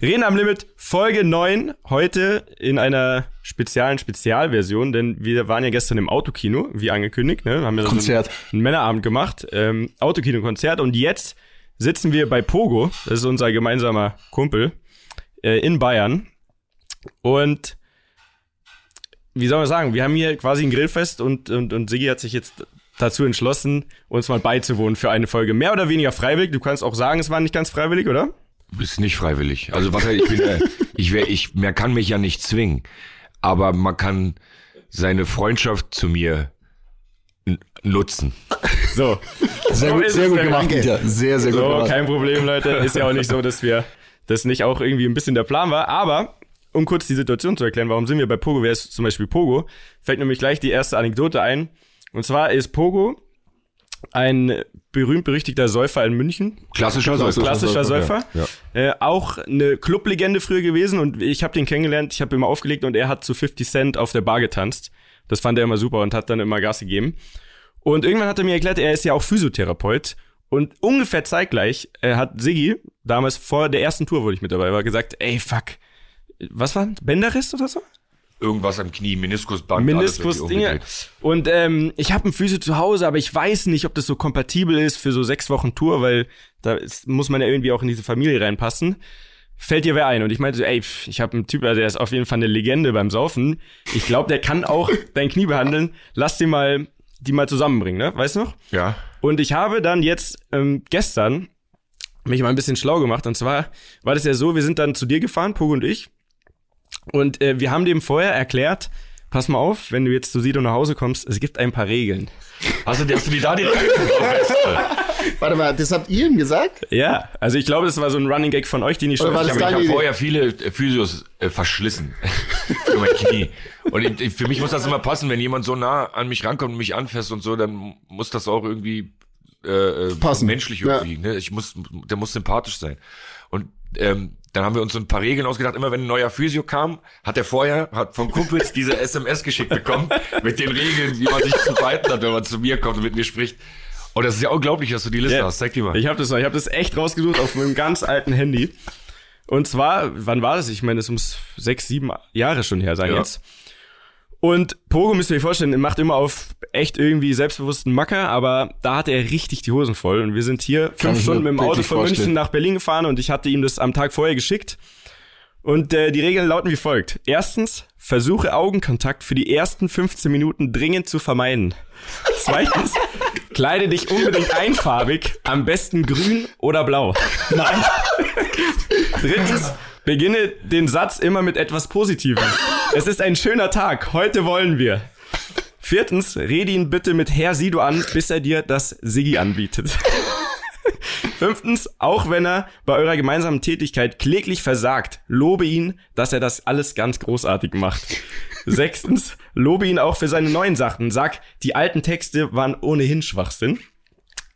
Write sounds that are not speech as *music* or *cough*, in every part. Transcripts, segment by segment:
Reden am Limit, Folge 9, heute in einer speziellen Spezialversion, denn wir waren ja gestern im Autokino, wie angekündigt, ne? Haben wir so Konzert. einen, einen Männerabend gemacht, ähm, Autokino-Konzert und jetzt sitzen wir bei Pogo, das ist unser gemeinsamer Kumpel, äh, in Bayern und wie soll man sagen, wir haben hier quasi ein Grillfest und, und, und Sigi hat sich jetzt dazu entschlossen, uns mal beizuwohnen für eine Folge. Mehr oder weniger freiwillig. Du kannst auch sagen, es war nicht ganz freiwillig, oder? Ist nicht freiwillig. Also was ich bin, äh, ich wär, ich, man kann mich ja nicht zwingen, aber man kann seine Freundschaft zu mir nutzen. So. Sehr So gut, sehr gut gemacht. Dieter. Sehr, sehr gut So, gemacht. kein Problem, Leute. Ist ja auch nicht so, dass wir das nicht auch irgendwie ein bisschen der Plan war. Aber um kurz die Situation zu erklären, warum sind wir bei Pogo? Wer ist zum Beispiel Pogo? Fällt nämlich gleich die erste Anekdote ein. Und zwar ist Pogo ein berühmt-berüchtigter Säufer in München. Klassischer Säufer. Klassischer Säufer. Ja, Äh, auch eine Clublegende früher gewesen und ich habe den kennengelernt, ich habe immer aufgelegt und er hat zu 50 Cent auf der Bar getanzt. Das fand er immer super und hat dann immer Gas gegeben. Und irgendwann hat er mir erklärt, er ist ja auch Physiotherapeut. Und ungefähr zeitgleich äh, hat Siggi, damals vor der ersten Tour, wo ich mit dabei war, gesagt, ey, fuck, was war? Bänderriss oder so? Irgendwas am Knie, Meniskusband. Meniskus alles Dinge. irgendwie Und ähm, ich habe einen Physio zu Hause, aber ich weiß nicht, ob das so kompatibel ist für so sechs Wochen Tour, weil da ist, muss man ja irgendwie auch in diese Familie reinpassen. Fällt dir wer ein? Und ich meinte so, ey, ich habe einen Typ, also der ist auf jeden Fall eine Legende beim Saufen. Ich glaube, der kann auch *laughs* dein Knie behandeln. Lass den mal, die mal zusammenbringen, ne? Weißt du noch? Ja. Und ich habe dann jetzt ähm, gestern mich mal ein bisschen schlau gemacht. Und zwar war das ja so, wir sind dann zu dir gefahren, Pogo und ich. Und äh, wir haben dem vorher erklärt, pass mal auf, wenn du jetzt zu Sido nach Hause kommst, es gibt ein paar Regeln. Hast du, hast du die da direkt? *laughs* Warte mal, das habt ihr ihm gesagt? Ja, also ich glaube, das war so ein Running Gag von euch, den ich schon war Ich habe hab vorher *laughs* viele äh, Physios äh, verschlissen *laughs* für mein Knie. Und ich, ich- für mich muss das immer passen, wenn jemand so nah an mich rankommt und mich anfasst und so, dann muss das auch irgendwie äh, äh, Passen. menschlich Ja. irgendwie. Ne? Ich muss, der muss sympathisch sein. Ähm, dann haben wir uns so ein paar Regeln ausgedacht. Immer wenn ein neuer Physio kam, hat er vorher hat vom Kumpels diese *laughs* SMS geschickt bekommen mit den Regeln, wie man sich zu verhalten hat, wenn man zu mir kommt und mit mir spricht. Und das ist ja unglaublich, dass du die Liste Ja. hast. Zeig die mal. Ich habe das, ich habe das echt rausgesucht auf meinem ganz alten Handy. Und zwar, wann war das? Ich meine, es muss sechs, sieben Jahre schon her sein Ja. jetzt. Und Pogo müsst ihr euch vorstellen, er macht immer auf echt irgendwie selbstbewussten Macker, aber da hatte er richtig die Hosen voll. Und wir sind hier Kann fünf Stunden mit dem Auto von München vorstellen. nach Berlin gefahren und ich hatte ihm das am Tag vorher geschickt. Und äh, die Regeln lauten wie folgt. Erstens, versuche Augenkontakt für die ersten 15 Minuten dringend zu vermeiden. Zweitens, *laughs* kleide dich unbedingt einfarbig, am besten grün oder blau. Nein. *laughs* Drittens, beginne den Satz immer mit etwas Positivem. *laughs* Es ist ein schöner Tag, heute wollen wir. Viertens, rede ihn bitte mit Herr Sido an, bis er dir das Siggi anbietet. *laughs* Fünftens, auch wenn er bei eurer gemeinsamen Tätigkeit kläglich versagt, lobe ihn, dass er das alles ganz großartig macht. Sechstens, lobe ihn auch für seine neuen Sachen. Sag, die alten Texte waren ohnehin Schwachsinn.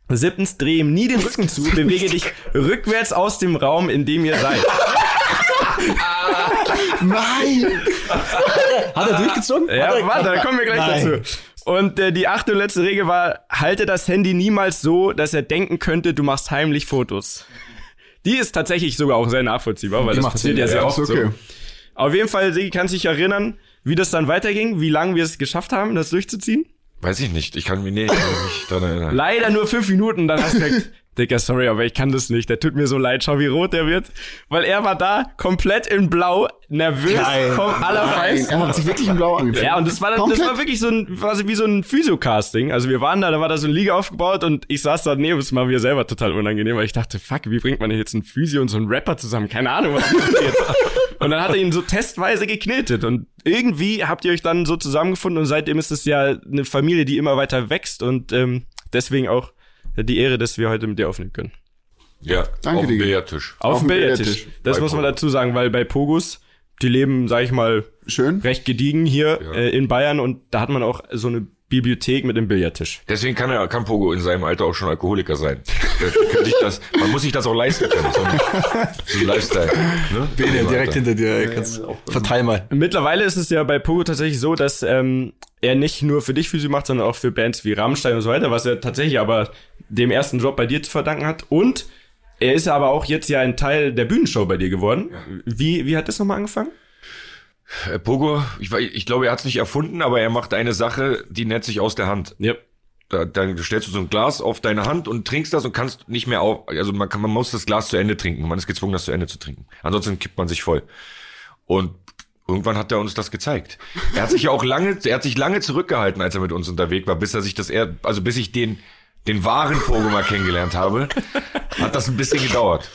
Siebtens, dreh ihm nie den Rücken zu, bewege dich rückwärts aus dem Raum, in dem ihr seid. Nein! Hat er durchgezogen? Ja, warte, da kommen wir gleich Nein. dazu. Und äh, die achte und letzte Regel war, halte das Handy niemals so, dass er denken könnte, du machst heimlich Fotos. Die ist tatsächlich sogar auch sehr nachvollziehbar, weil Die das passiert ja sehr oft okay. so. Auf jeden Fall, Sigi, kannst dich erinnern, wie das dann weiterging, wie lange wir es geschafft haben, das durchzuziehen? Weiß ich nicht. Ich kann mich nicht, ich kann mich daran erinnern. Leider nur fünf Minuten, dann hast du *laughs* Dicker, sorry, aber ich kann das nicht. Der tut mir so leid, schau wie rot der wird. Weil er war da, komplett in blau, nervös vom Allerfeinsten. er hat sich wirklich im Blau angezogen. Ja, und das war dann, das war wirklich so ein, war so wie so ein Physio-Casting. Also wir waren da, da war da so eine Liga aufgebaut und ich saß da neben, es war mir selber total unangenehm, weil ich dachte, fuck, wie bringt man denn jetzt einen Physio und so einen Rapper zusammen? Keine Ahnung, was passiert. *laughs* und dann hat er ihn so testweise geknetet und irgendwie habt ihr euch dann so zusammengefunden und seitdem ist es ja eine Familie, die immer weiter wächst und ähm, deswegen auch die Ehre, dass wir heute mit dir aufnehmen können. Ja, Danke, auf dem. Billardtisch. Auf, Auf dem Billardtisch. Billardtisch. Das Bei muss man dazu sagen, weil bei Pogos, die leben, sag ich mal, Schön. recht gediegen hier Ja. äh, in Bayern und da hat man auch so eine Bibliothek mit dem Billardtisch. Deswegen kann er, kann Pogo in seinem Alter auch schon Alkoholiker sein. Sich das, man muss sich das auch leisten können. So ein, so ein Lifestyle. Ne? *laughs* Bene, direkt hinter dir. Kannst, verteil mal. Mittlerweile ist es ja bei Pogo tatsächlich so, dass ähm, er nicht nur für dich Physio macht, sondern auch für Bands wie Rammstein und so weiter, was er tatsächlich aber dem ersten Job bei dir zu verdanken hat. Und er ist aber auch jetzt ja ein Teil der Bühnenshow bei dir geworden. Wie, wie hat das nochmal angefangen? Äh, Pogo, ich, ich glaube, er hat es nicht erfunden, aber er macht eine Sache, die nennt sich aus der Hand. Ja. Da, dann stellst du so ein Glas auf deine Hand und trinkst das und kannst nicht mehr auf. Also man, kann, man muss das Glas zu Ende trinken. Man ist gezwungen, das zu Ende zu trinken. Ansonsten kippt man sich voll. Und irgendwann hat er uns das gezeigt. Er hat sich ja auch lange, er hat sich lange zurückgehalten, als er mit uns unterwegs war, bis er sich das er, also bis ich den, den wahren Pogo mal kennengelernt habe, hat das ein bisschen gedauert.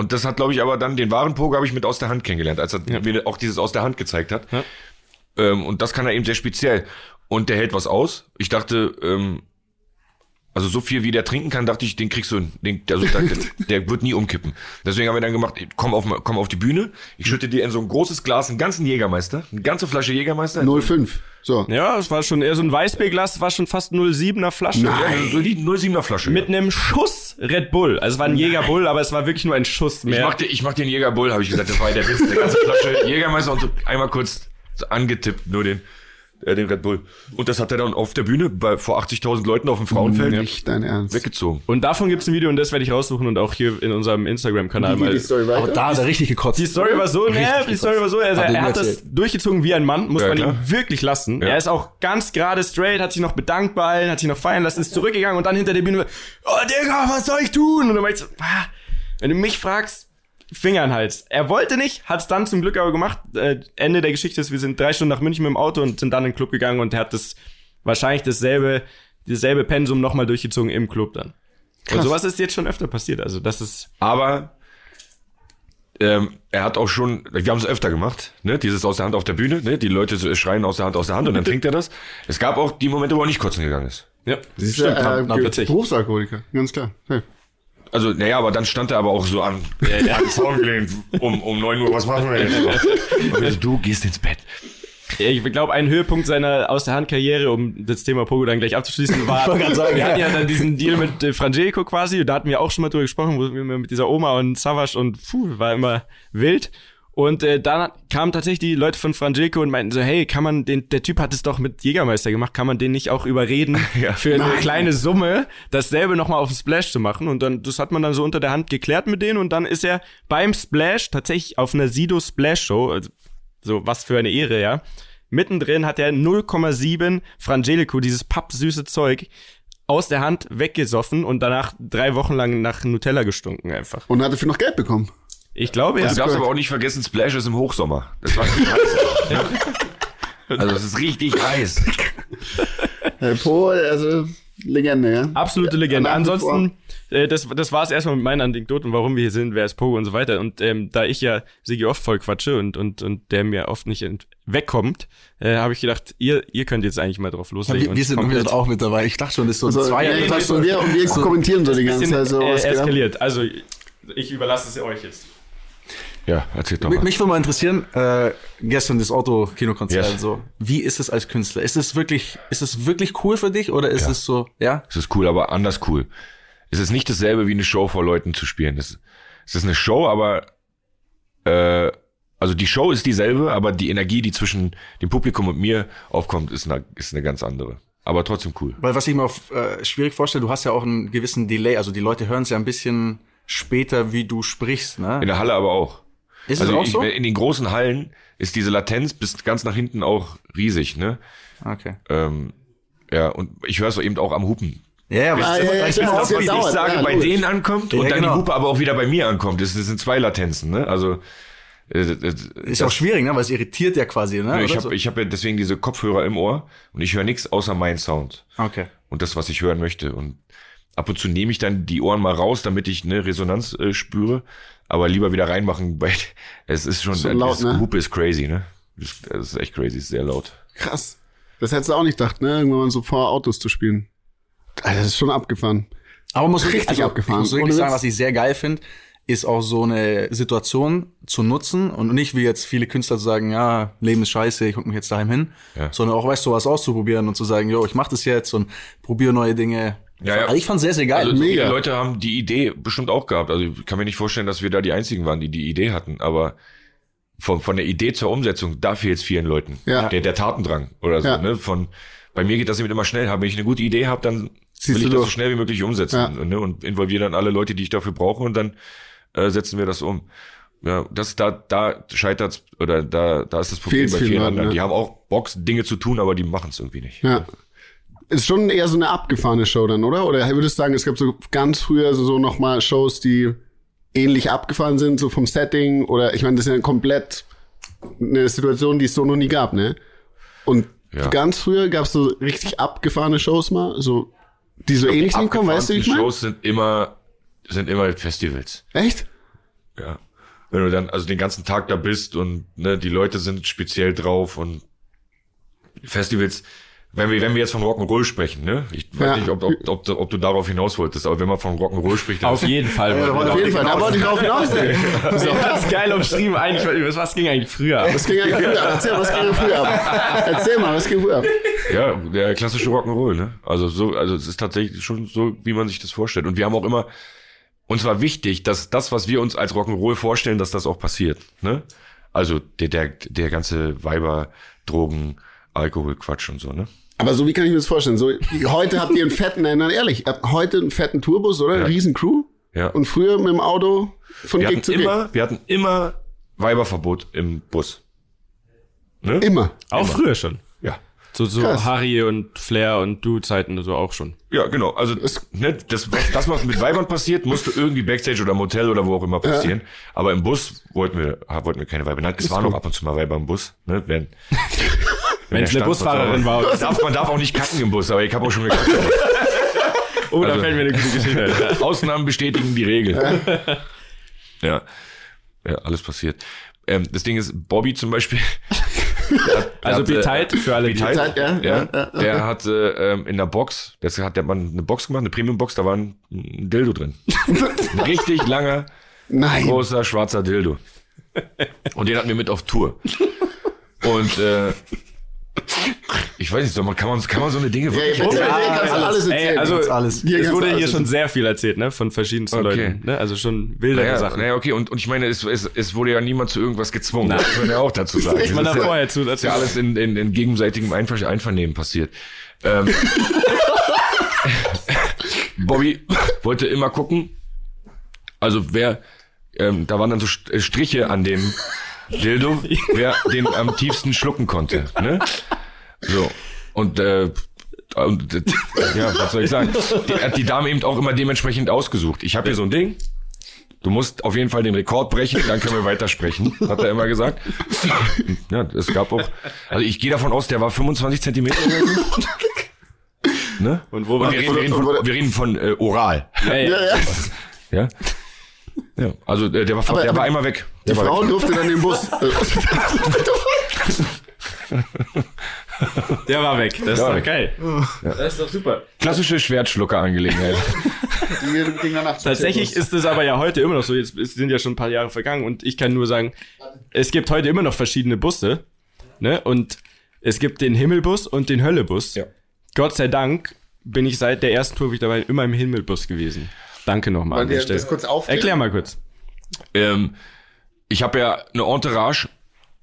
Und das hat, glaube ich, aber dann den wahren Pogo habe ich mit aus der Hand kennengelernt, als er mir auch dieses aus der Hand gezeigt hat. Ja. Ähm, und das kann er eben sehr speziell. Und der hält was aus. Ich dachte, ähm, also so viel wie der trinken kann, dachte ich, den kriegst du, den, also der, *laughs* der wird nie umkippen. Deswegen haben wir dann gemacht, komm auf, komm auf die Bühne, ich schütte dir in so ein großes Glas einen ganzen Jägermeister, eine ganze Flasche Jägermeister. 05. So. Ja, es war schon eher so ein Weißbierglas, das war schon fast 07er Flasche. Ja, so die 07er Flasche. Mit einem Schuss Red Bull. Also es war ein Jäger Bull, aber es war wirklich nur ein Schuss ich mehr. mach, den, ich mach den Jäger Bull, habe ich gesagt, das war der Witz, eine ganze Flasche Jägermeister und so einmal kurz angetippt, nur den, äh, den Red Bull. Und das hat er dann auf der Bühne bei, vor 80.000 Leuten auf dem Frauenfeld Nicht dein Ernst. weggezogen. Und davon gibt's ein Video und das werde ich raussuchen und auch hier in unserem Instagram-Kanal mal. die Story weiter? Aber da hat er richtig gekotzt. Die Story war so, ne, die Story war so, er er hat das durchgezogen wie ein Mann, muss Ja, man klar. ihm wirklich lassen. Ja. Er ist auch ganz gerade straight, hat sich noch bedankt bei allen, hat sich noch feiern lassen, ist zurückgegangen und dann hinter der Bühne, oh Digga, was soll ich tun? Und du meinst, ah, wenn du mich fragst, Finger in den Hals. Er wollte nicht, hat es dann zum Glück aber gemacht. Äh, Ende der Geschichte ist, wir sind drei Stunden nach München mit dem Auto und sind dann in den Club gegangen und er hat das wahrscheinlich dasselbe, dasselbe Pensum nochmal durchgezogen im Club dann. Und sowas ist jetzt schon öfter passiert. Also das ist Aber ähm, er hat auch schon, wir haben es öfter gemacht, ne? Dieses aus der Hand auf der Bühne, ne? Die Leute so schreien aus der Hand, aus der Hand und dann trinkt er das. Es gab auch die Momente, wo er nicht kotzen gegangen ist. ja, Siehst du, stimmt, äh, Ge- witzig. Berufsalkoholiker, ganz klar. Hey. Also, naja, aber dann stand er aber auch so an, *laughs* hat den Zaun gelehnt, um, um 9 Uhr, was machen wir jetzt? Und ich so, du gehst ins Bett. Ja, Ich glaube, ein Höhepunkt seiner aus der Hand Karriere, um das Thema Pogo dann gleich abzuschließen, war, sagen, wir ja. hatten ja dann diesen Deal mit äh, Frangelico quasi, da hatten wir auch schon mal drüber gesprochen, wo wir mit dieser Oma und Savas und puh, war immer wild. Und äh, dann kamen tatsächlich die Leute von Frangelico und meinten so, hey, kann man den, der Typ hat es doch mit Jägermeister gemacht, kann man den nicht auch überreden, *laughs* für eine kleine Summe dasselbe nochmal auf dem Splash zu machen? Und dann, das hat man dann so unter der Hand geklärt mit denen und dann ist er beim Splash tatsächlich auf einer Sido Splash Show, also so was für eine Ehre, ja. Mittendrin hat er 0,7 Frangelico, dieses pappsüße Zeug, aus der Hand weggesoffen und danach drei Wochen lang nach Nutella gestunken einfach. Und hat dafür noch Geld bekommen. Ich glaube, ja. Du darfst aber auch nicht vergessen, Splash ist im Hochsommer. Das war richtig heiß. *laughs* Also, es ist richtig heiß. *laughs* Herr Po, also Legende, ja. Absolute Legende. Wie Ansonsten, äh, das, das war es erstmal mit meinen Anekdoten, warum wir hier sind, wer ist Pogo und so weiter. Und ähm, da ich ja Sigi oft voll quatsche und, und, und der mir oft nicht wegkommt, äh, habe ich gedacht, ihr, ihr könnt jetzt eigentlich mal drauf loslegen. wir, wir und sind komplett wir auch mit dabei. Ich dachte schon, das ist so ein Also, Zweier. ja, und wir, und wir kommentieren so die ganze Zeit so. äh, eskaliert. Also ich überlasse es euch jetzt. Ja, erzähl doch mal. mich würde mal interessieren, äh, gestern das Auto-Kinokonzert, Yes. so. Wie ist es als Künstler? Ist es wirklich, ist es wirklich cool für dich oder ist Ja. es so, ja? Es ist cool, aber anders cool. Es ist nicht dasselbe wie eine Show vor Leuten zu spielen. Es, es ist eine Show, aber äh, also die Show ist dieselbe, aber die Energie, die zwischen dem Publikum und mir aufkommt, ist eine, ist eine ganz andere. Aber trotzdem cool. Weil was ich mir auf, äh, schwierig vorstelle, du hast ja auch einen gewissen Delay, also die Leute hören es ja ein bisschen später, wie du sprichst, ne? In der Halle aber auch. Ist Also es auch ich, so? in den großen Hallen ist diese Latenz bis ganz nach hinten auch riesig, ne? Okay. Ähm, ja, und ich höre es eben auch am Hupen. Ja, ja, Ah, was, ja, ja, ja, ja, was, ja, ich sage, ja, bei logisch. denen ankommt Ja, und dann genau. die Hupe aber auch wieder bei mir ankommt. Das, das sind zwei Latenzen, ne? Also äh, äh, ist auch schwierig, ne? Weil es irritiert ja quasi, ne? ich habe so? ich hab ja deswegen diese Kopfhörer im Ohr und ich höre nichts außer meinen Sound Okay. und das, was ich hören möchte. Und ab und zu nehme ich dann die Ohren mal raus, damit ich eine Resonanz äh, spüre, aber lieber wieder reinmachen, *laughs* weil es ist schon, So laut, das ne? Hupe ist crazy, ne? Das, ist echt crazy, ist sehr laut. Krass. Das hättest du auch nicht gedacht, ne? Irgendwann mal so vor Autos zu spielen. Das ist schon abgefahren. Aber man muss Richtig also, abgefahren. Ich muss wirklich sagen, was ich sehr geil finde, ist auch so eine Situation zu nutzen und nicht wie jetzt viele Künstler zu sagen, ja, Leben ist scheiße, ich guck mich jetzt daheim hin, Ja. sondern auch, weißt du, was auszuprobieren und zu sagen, jo, ich mach das jetzt und probiere neue Dinge. Ja, ja. Also ich fand's sehr, sehr geil. Also Mega. viele Leute haben die Idee bestimmt auch gehabt. Also ich kann mir nicht vorstellen, dass wir da die einzigen waren, die die Idee hatten. Aber von, von der Idee zur Umsetzung, da fehlt es vielen Leuten. Ja. Der, der Tatendrang oder so. Ja. Ne? Von, bei mir geht das eben immer schnell. Wenn ich eine gute Idee habe, dann Ziehst will ich das so durch. schnell wie möglich umsetzen Ja. ne? und involviere dann alle Leute, die ich dafür brauche und dann äh, setzen wir das um. Ja, das da da scheitert's oder da da ist das Problem Fehlt's bei vielen anderen. ja. Die haben auch Bock Dinge zu tun, aber die machen es irgendwie nicht. Ja. Ist schon eher so eine abgefahrene Show dann, oder? Oder würdest du sagen, es gab so ganz früher so, so nochmal Shows, die ähnlich abgefahren sind, so vom Setting? Oder ich meine, das ist ja komplett eine Situation, die es so noch nie gab, ne? Und Ja. ganz früher gab es so richtig abgefahrene Shows mal, so die so ähnlich hinkommen, weißt du, wie ich Die meine? Shows sind immer sind immer Festivals. Echt? Ja. Wenn du dann also den ganzen Tag da bist und ne, die Leute sind speziell drauf und Festivals, wenn wir, wenn wir jetzt von Rock'n'Roll sprechen, ne? Ich weiß Ja. nicht, ob, ob, ob, du- ob du darauf hinaus wolltest, aber wenn man von Rock'n'Roll spricht, dann Auf jeden Fall. Ja, auf jeden Fall, da wollte ich drauf hinaus. *laughs* Das ist geil umschrieben. Eigentlich, was ging eigentlich früher? ab? Was ging eigentlich früher ab? Erzähl, was ging früher ab? Erzähl mal, was ging früher ab? Ja, der klassische Rock'n'Roll, ne? Also so, also es ist tatsächlich schon so, wie man sich das vorstellt. Und wir haben auch immer, uns war wichtig, dass das, was wir uns als Rock'n'Roll vorstellen, dass das auch passiert, ne? Also der, der, der ganze Weiber, Drogen, Alkohol, Quatsch und so, ne? Aber so, wie kann ich mir das vorstellen? So, heute habt ihr einen fetten, nein, nein, ehrlich, ihr habt heute einen fetten Tourbus, oder? Ja. Riesen-Crew? Ja. Und früher mit dem Auto von wir Gig zu Gig? immer, wir hatten immer Weiberverbot im Bus. Ne? Immer. Auch früher schon. Ja. So, so Krass. Harry und Flair und Du-Zeiten so auch schon. Ja, genau. Also ne, das, was, das, was mit Weibern passiert, musste irgendwie Backstage oder im Hotel oder wo auch immer passieren. Aber im Bus wollten wir, wollten wir keine Weiber. Nein, es waren noch ab und zu mal Weiber im Bus. Ne, wenn *laughs* Wenn es eine Busfahrerin war. Man darf, man darf auch nicht kacken im Bus, aber ich habe auch schon gekackt. *laughs* Oh, da Also- fällt mir eine gute Geschichte ein. *laughs* Ausnahmen bestätigen die Regel. *laughs* Ja. ja, alles passiert. Ähm, das Ding ist, Bobby zum Beispiel. hat- Also hat, äh, für alle, Be-Tight, ja, ja, ja, Der hat äh, ähm, in der Box, das hat der Mann eine Box gemacht, eine Premium-Box, da war ein, ein Dildo drin. ein richtig langer, Nein. großer, schwarzer Dildo. Und den hatten wir mit auf Tour. Und äh, ich weiß nicht, soll man, kann, man, kann man so eine Dinge Ja, wirklich ja, erzählen? ja, kannst du alles erzählen. Ey, also alles. Hier es wurde du hier alles schon sehr viel erzählt, ne? Von verschiedensten Okay. Leuten. Ne? Also schon wildere Naja, Sachen. naja, okay, und, und ich meine, es, es, es wurde ja niemand zu irgendwas gezwungen. Das muss man ja auch dazu *laughs* sagen. Ich ist da ja- vorher zu ist ja alles in, in, in gegenseitigem Einver Einvernehmen passiert. Ähm, *laughs* Bobby wollte immer gucken, also wer, ähm, da waren dann so äh, Striche an dem Dildo, *laughs* wer den am tiefsten schlucken konnte. Ne? So. Und, äh, und äh, ja, was soll ich sagen? Die hat die Dame eben auch immer dementsprechend ausgesucht. Ich habe hier so ein Ding. Du musst auf jeden Fall den Rekord brechen, dann können wir weitersprechen, hat er immer gesagt. Ja, es gab auch. Also ich gehe davon aus, der war 25 Zentimeter. Ne? Und wo war wir, reden, wir, reden von, wir reden von äh, oral. Ey, Ja, ja. Ja. Ja, also äh, der war, Aber- der aber war einmal weg. Die Der war Frau weg. durfte dann den Bus. *laughs* Der war weg. Das ist Ja. doch geil. Das ist doch super. Klassische Schwertschlucker-Angelegenheit. *laughs* Die Tatsächlich ist es aber ja heute immer noch so. Jetzt es sind ja schon ein paar Jahre vergangen und ich kann nur sagen, es gibt heute immer noch verschiedene Busse. Ne? Und es gibt den Himmelbus und den Höllebus. Ja. Gott sei Dank bin ich seit der ersten Tour, wo ich dabei immer im Himmelbus gewesen. Danke nochmal der Stelle. das kurz aufklären? Erklär mal kurz. ähm, ich habe ja eine Entourage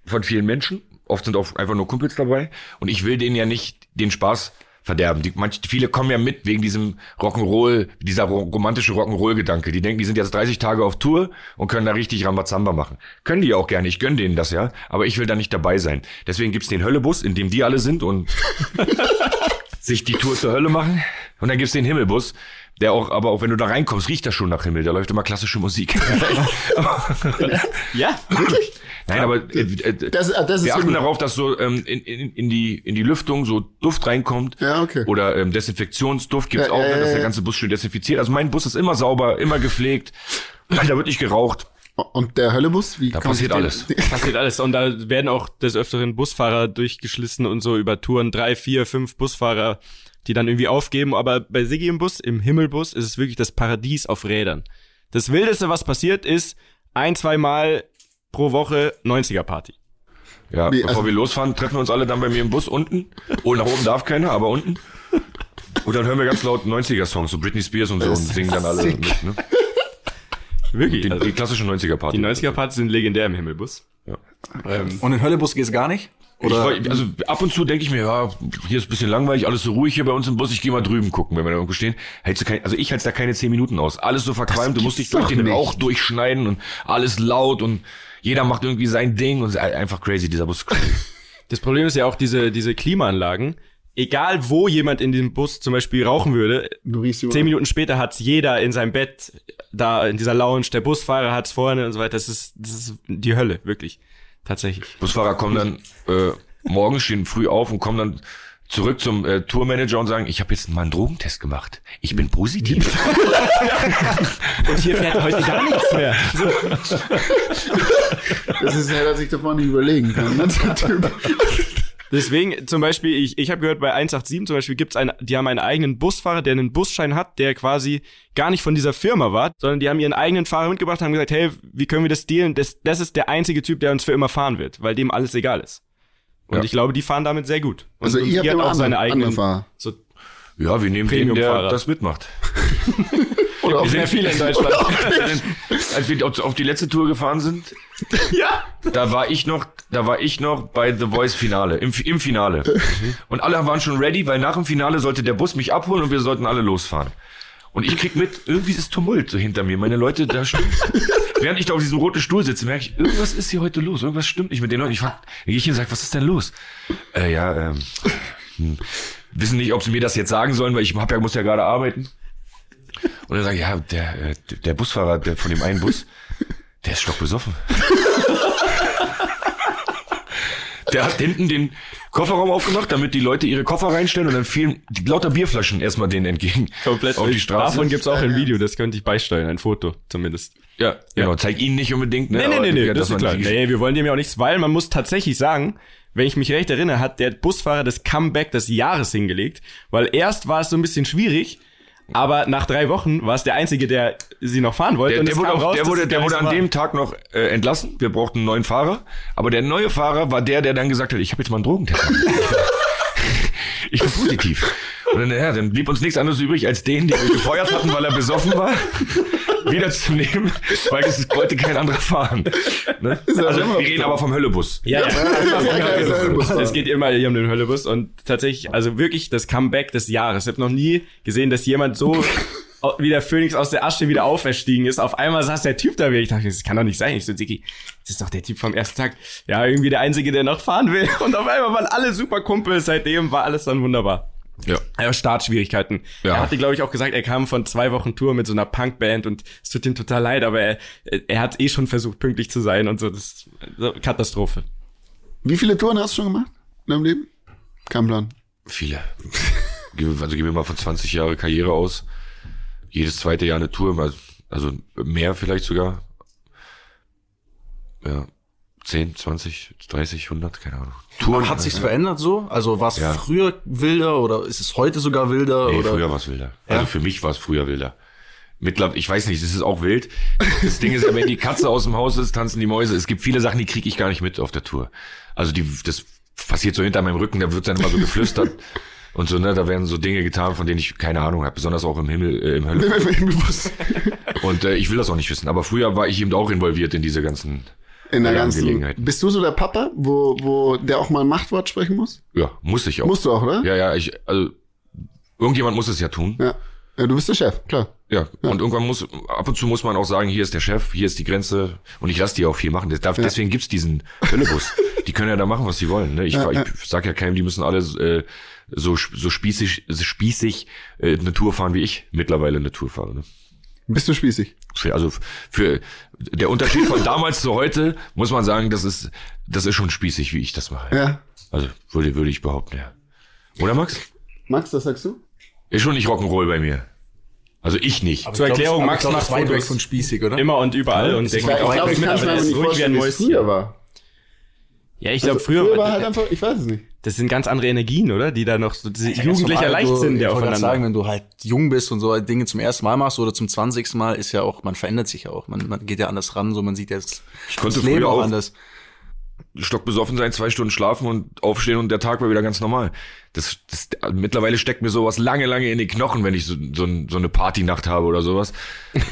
von vielen Menschen. Oft sind auch einfach nur Kumpels dabei. Und ich will denen ja nicht den Spaß verderben. Die, manche, viele kommen ja mit wegen diesem Rock'n'Roll, dieser ro romantische Rock'n'Roll-Gedanke. Die denken, die sind jetzt 30 Tage auf Tour und können da richtig Rambazamba machen. Können die auch gerne. Ich gönn denen das ja. Aber ich will da nicht dabei sein. Deswegen gibt's den Höllebus, in dem die alle sind und *laughs* sich die Tour zur Hölle machen. Und dann gibt's den Himmelbus, der auch, aber auch wenn du da reinkommst, riecht das schon nach Himmel. Da läuft immer klassische Musik. Ja, *laughs* Nein, aber äh, äh, Das, ah, das ist wir achten darauf, dass so ähm, in, in, in, die, in die Lüftung so Duft reinkommt. Ja, okay. Oder ähm, Desinfektionsduft gibt's Ja, auch, ne, dass der ganze Bus schön desinfiziert. Also mein Bus ist immer sauber, immer gepflegt. Da wird nicht geraucht. Und der Höllebus? Wie Da passiert alles. *laughs* passiert alles. Und da werden auch des Öfteren Busfahrer durchgeschlissen und so über Touren. Drei, vier, fünf Busfahrer, die dann irgendwie aufgeben. Aber bei Siggi im Bus, im Himmelbus, ist es wirklich das Paradies auf Rädern. Das Wildeste, was passiert, ist ein, zwei Mal pro Woche 90er-Party. Ja, Wie, bevor also- wir losfahren, treffen wir uns alle dann bei mir im Bus unten. Oh, nach oben darf keiner, aber unten. Und dann hören wir ganz laut 90er-Songs, so Britney Spears und so, und singen dann alle sick. mit. Ne? Wirklich. Die, also, die klassischen 90er-Party. die 90er-Partys sind legendär im Himmelbus. Ja. Ähm, Und in Höllebus geht's gar nicht? Ich, Oder woll- also ab und zu denke ich mir, ja, hier ist ein bisschen langweilig, alles so ruhig hier bei uns im Bus, ich gehe mal drüben gucken, wenn wir da irgendwo stehen. Hältst du kein, also ich halte da keine zehn Minuten aus. Alles so verqualmt, du musst dich durch den nicht. Rauch durchschneiden und alles laut und jeder macht irgendwie sein Ding und es ist einfach crazy, dieser Bus. *laughs* Das Problem ist ja auch diese, diese Klimaanlagen. Egal wo jemand in dem Bus zum Beispiel rauchen würde, zehn Minuten später hat's jeder in seinem Bett, da in dieser Lounge, der Busfahrer hat's vorne und so weiter. Das ist, das ist die Hölle, wirklich. Tatsächlich. Busfahrer kommen dann äh, morgens, stehen früh auf und kommen dann zurück zum äh, Tourmanager und sagen, ich habe jetzt mal einen Drogentest gemacht. Ich bin positiv. *laughs* Und hier fährt heute gar nichts mehr. Das ist ja, dass ich davon nicht überlegen kann. Ne? *laughs* Deswegen zum Beispiel, ich, ich habe gehört, bei 187 zum Beispiel gibt's einen, die haben einen eigenen Busfahrer, der einen Busschein hat, der quasi gar nicht von dieser Firma war, sondern die haben ihren eigenen Fahrer mitgebracht, haben gesagt, hey, wie können wir das dealen? Das, das ist der einzige Typ, der uns für immer fahren wird, weil dem alles egal ist. Und Ja. ich glaube, die fahren damit sehr gut. Und, Also und ihr habt auch andere, seine eigenen, Fahrer. so, Ja, wir nehmen den, der das mitmacht. *laughs* Oder Wir sind viele in Deutschland. *laughs* Als wir auf auf die letzte Tour gefahren sind, *laughs* ja. da war ich noch, da war ich noch bei The Voice Finale, im, im Finale. Und alle waren schon ready, weil nach dem Finale sollte der Bus mich abholen und wir sollten alle losfahren. Und ich krieg mit, irgendwie ist Tumult so hinter mir. Meine Leute, da stimmt. Während ich da auf diesem roten Stuhl sitze, merke ich, irgendwas ist hier heute los. Irgendwas stimmt nicht mit den Leuten. Ich frag, dann gehe ich hin und sage, was ist denn los? Äh, ja, ähm, hm, wissen nicht, ob sie mir das jetzt sagen sollen, weil ich hab ja, muss ja gerade arbeiten. Und dann sage ich, ja, der, äh, der Busfahrer der von dem einen Bus, *laughs* der ist stockbesoffen. *laughs* Der hat hinten den Kofferraum aufgemacht, damit die Leute ihre Koffer reinstellen und dann fielen die lauter Bierflaschen erstmal denen entgegen. Komplett auf die Straße. Davon gibt's auch ein Video, das könnte ich beisteuern, ein Foto zumindest. ja, genau. Zeig ihnen nicht unbedingt, ne? Nee, nee, nee, nee, ja, das ist klar. Nee, wir wollen dem ja auch nichts, weil man muss tatsächlich sagen, wenn ich mich recht erinnere, hat der Busfahrer das Comeback des Jahres hingelegt, weil erst war es so ein bisschen schwierig, aber nach drei Wochen war es der Einzige, der sie noch fahren wollte. Der, und der wurde, auch, raus, der wurde, der wurde an war. dem Tag noch äh, entlassen. Wir brauchten einen neuen Fahrer. Aber der neue Fahrer war der, der dann gesagt hat, ich habe jetzt mal einen Drogentest. *laughs* ich bin positiv. Und dann, ja, dann blieb uns nichts anderes übrig, als den, den wir gefeuert hatten, weil er besoffen war, wiederzunehmen, weil es wollte kein anderer fahren. Ne? Also wir reden aber vom Höllebus. Ja, ja. ja. Es geht immer hier um den Höllebus und tatsächlich, also wirklich das Comeback des Jahres. Ich habe noch nie gesehen, dass jemand so *laughs* wie der Phönix aus der Asche wieder auferstiegen ist. Auf einmal saß der Typ da wieder. Ich dachte, das kann doch nicht sein. Ich so, Dicky, das ist doch der Typ vom ersten Tag. Ja, irgendwie der Einzige, der noch fahren will. *laughs* Und auf einmal waren alle super Kumpels. Seitdem war alles dann wunderbar. Ja. Ja, Startschwierigkeiten. Ja. Er hatte, glaube ich, auch gesagt, er kam von zwei Wochen Tour mit so einer Punkband und es tut ihm total leid, aber er, er hat eh schon versucht, pünktlich zu sein und so. Das ist so, Katastrophe. Wie viele Touren hast du schon gemacht in deinem Leben? Kein Plan. Viele. Gib- Also gehen wir mal von 20 Jahre Karriere aus. Jedes zweite Jahr eine Tour, also- also mehr vielleicht sogar. Ja, 10, 20, 30, 100, keine Ahnung. Touren Hat sich's verändert so? Also war es Ja. früher wilder oder ist es heute sogar wilder? Nee, oder? früher war es wilder. Also für mich war es früher wilder. Mittlerweile, ich weiß nicht, es ist auch wild. Das Ding ist ja, wenn die Katze aus dem Haus ist, tanzen die Mäuse. Es gibt viele Sachen, die kriege ich gar nicht mit auf der Tour. Also die, das passiert so hinter meinem Rücken, da wird dann immer so geflüstert. *laughs* Und so, ne, da werden so Dinge getan, von denen ich keine Ahnung habe, besonders auch im Himmel, äh, im Hölle. *laughs* Und äh, ich will das auch nicht wissen. Aber früher war ich eben auch involviert in diese ganzen In der Ja, ganzen. Angelegenheiten. Bist du so der Papa, wo, wo der auch mal ein Machtwort sprechen muss? Ja, muss ich auch. Musst du auch, oder? Ja, ja, ich, also irgendjemand muss es ja tun. Ja. ja du bist der Chef, klar. Ja, und irgendwann muss, ab und zu muss man auch sagen, hier ist der Chef, hier ist die Grenze und ich lasse die auch viel machen. Das darf, Deswegen gibt's diesen Höllebus. *laughs* die können ja da machen, was sie wollen. Ne? Ich, ich sag ja keinem, die müssen alle äh, so, so spießig, so spießig äh, eine Tour fahren, wie ich mittlerweile eine Tour fahre. Ne? Bist du spießig? Für, also für der Unterschied von *laughs* damals zu heute muss man sagen, das ist, das ist schon spießig, wie ich das mache. Ja. Also würde, würde ich behaupten, ja. Oder Max? Max, was sagst du? Ist schon nicht Rock'n'Roll bei mir. Also ich nicht. Zur Erklärung, Aber Max ich glaub, macht Fotos von spießig, oder? immer und überall und der Ich glaube, auch ich, mit, kann es aber mir aber nicht ein vorstellen, wie es früher war. Ja, ich glaube, Also, früher, früher war halt einfach, ich weiß es nicht. das sind ganz andere Energien, oder? Die da noch so diese Ja, jugendlicher zumal du- Leichtsinn, der ich aufeinander. sagen, wenn du halt jung bist und so Dinge zum ersten Mal machst oder zum zwanzigsten Mal, ist ja auch, man verändert sich ja auch. Man, man geht ja anders ran, so man sieht ja das, Ich konnte das Leben auch- anders. Stockbesoffen sein, zwei Stunden schlafen und aufstehen und der Tag war wieder ganz normal. Das, das mittlerweile steckt mir sowas lange, lange in die Knochen, wenn ich so, so, so eine Partynacht habe oder sowas.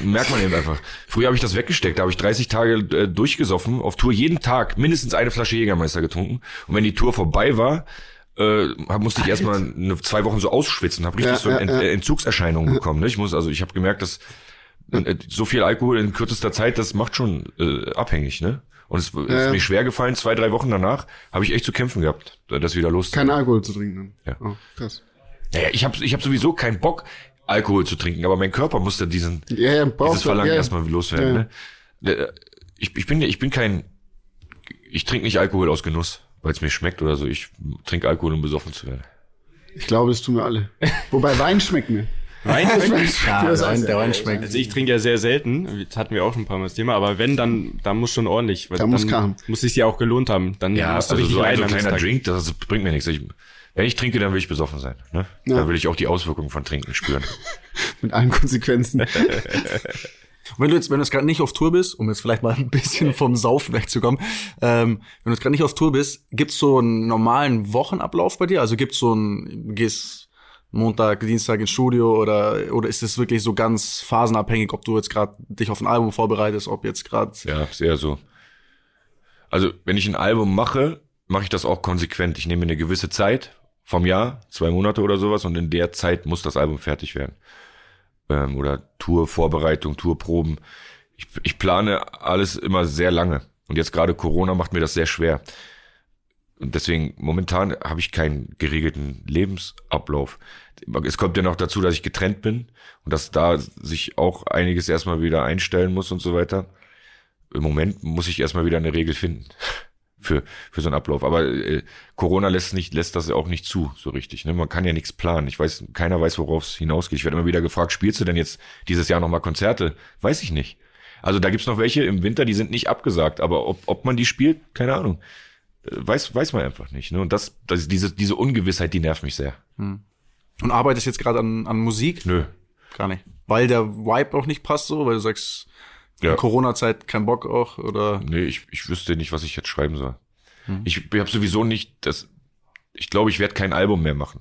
Merkt man eben einfach. Früher habe ich das weggesteckt, da habe ich 30 Tage äh, durchgesoffen, auf Tour jeden Tag mindestens eine Flasche Jägermeister getrunken. Und wenn die Tour vorbei war, äh, musste ich erstmal eine, zwei Wochen so ausschwitzen, habe richtig Ja, so ja, Ent, ja. äh, Entzugserscheinungen bekommen. Ne? Ich muss, also ich habe gemerkt, dass äh, so viel Alkohol in kürzester Zeit, das macht schon äh, abhängig, ne? Und es ist Ja. mir schwer gefallen, zwei, drei Wochen danach habe ich echt zu kämpfen gehabt, das wieder los. Kein Alkohol zu trinken. Dann. Ja. Oh, krass. Naja, ich habe ich hab sowieso keinen Bock, Alkohol zu trinken, aber mein Körper musste diesen, Ja, ja, dieses Verlangen ja, erstmal loswerden. Ne? Äh, Ich, ich bin ich bin kein, ich trinke nicht Alkohol aus Genuss, weil es mir schmeckt oder so. Ich trinke Alkohol, um besoffen zu werden. Ich glaube, das tun wir alle. Wobei Wein schmeckt mir. Wein? Ja, Das der Wein, der Wein schmeckt. Also ich trinke ja sehr selten, das hatten wir auch schon ein paar Mal das Thema, aber wenn, dann, dann muss schon ordentlich. weil Da muss dann krachen. Muss es ja auch gelohnt haben. Dann Ja, musst du also so ein so kleiner Tag. Drink, das bringt mir nichts. Ich, wenn ich trinke, dann will ich besoffen sein. Ne? Ja. Dann will ich auch die Auswirkungen von Trinken spüren. *laughs* Mit allen Konsequenzen. *laughs* Wenn du jetzt, wenn du jetzt gerade nicht auf Tour bist, um jetzt vielleicht mal ein bisschen vom Saufen wegzukommen, ähm, wenn du jetzt gerade nicht auf Tour bist, gibt's so einen normalen Wochenablauf bei dir? Also gibt's so ein, gehst Montag, Dienstag ins Studio oder oder ist es wirklich so ganz phasenabhängig, ob du jetzt gerade dich auf ein Album vorbereitest, ob jetzt gerade Ja, sehr so. Also, wenn ich ein Album mache, mache ich das auch konsequent. Ich nehme eine gewisse Zeit vom Jahr, zwei Monate oder sowas, und in der Zeit muss das Album fertig werden. Ähm, oder Tourvorbereitung, Tourproben. Ich, ich plane alles immer sehr lange. Und jetzt gerade Corona macht mir das sehr schwer. Und deswegen, momentan habe ich keinen geregelten Lebensablauf. Es kommt ja noch dazu, dass ich getrennt bin und dass da sich auch einiges erstmal wieder einstellen muss und so weiter im Moment muss ich erstmal wieder eine Regel finden *laughs* für, für so einen Ablauf. Aber äh, Corona lässt nicht, lässt das auch nicht zu, so richtig. Ne? Man kann ja nichts planen. Ich weiß, keiner weiß, worauf es hinausgeht. Ich werde immer wieder gefragt, spielst du denn jetzt dieses Jahr nochmal Konzerte? Weiß ich nicht. Also da gibt's noch welche im Winter, die sind nicht abgesagt, aber ob, ob man die spielt, keine Ahnung. Weiß, weiß man einfach nicht. Ne? Und das, das, diese, diese Ungewissheit, die nervt mich sehr. und arbeitest jetzt gerade an, an Musik? Nö. Gar nicht. Weil der Vibe auch nicht passt so, weil du sagst, Ja. Corona-Zeit kein Bock auch oder Nee, ich, ich wüsste nicht, was ich jetzt schreiben soll. Ich habe sowieso nicht das. Ich glaube, ich werde kein Album mehr machen.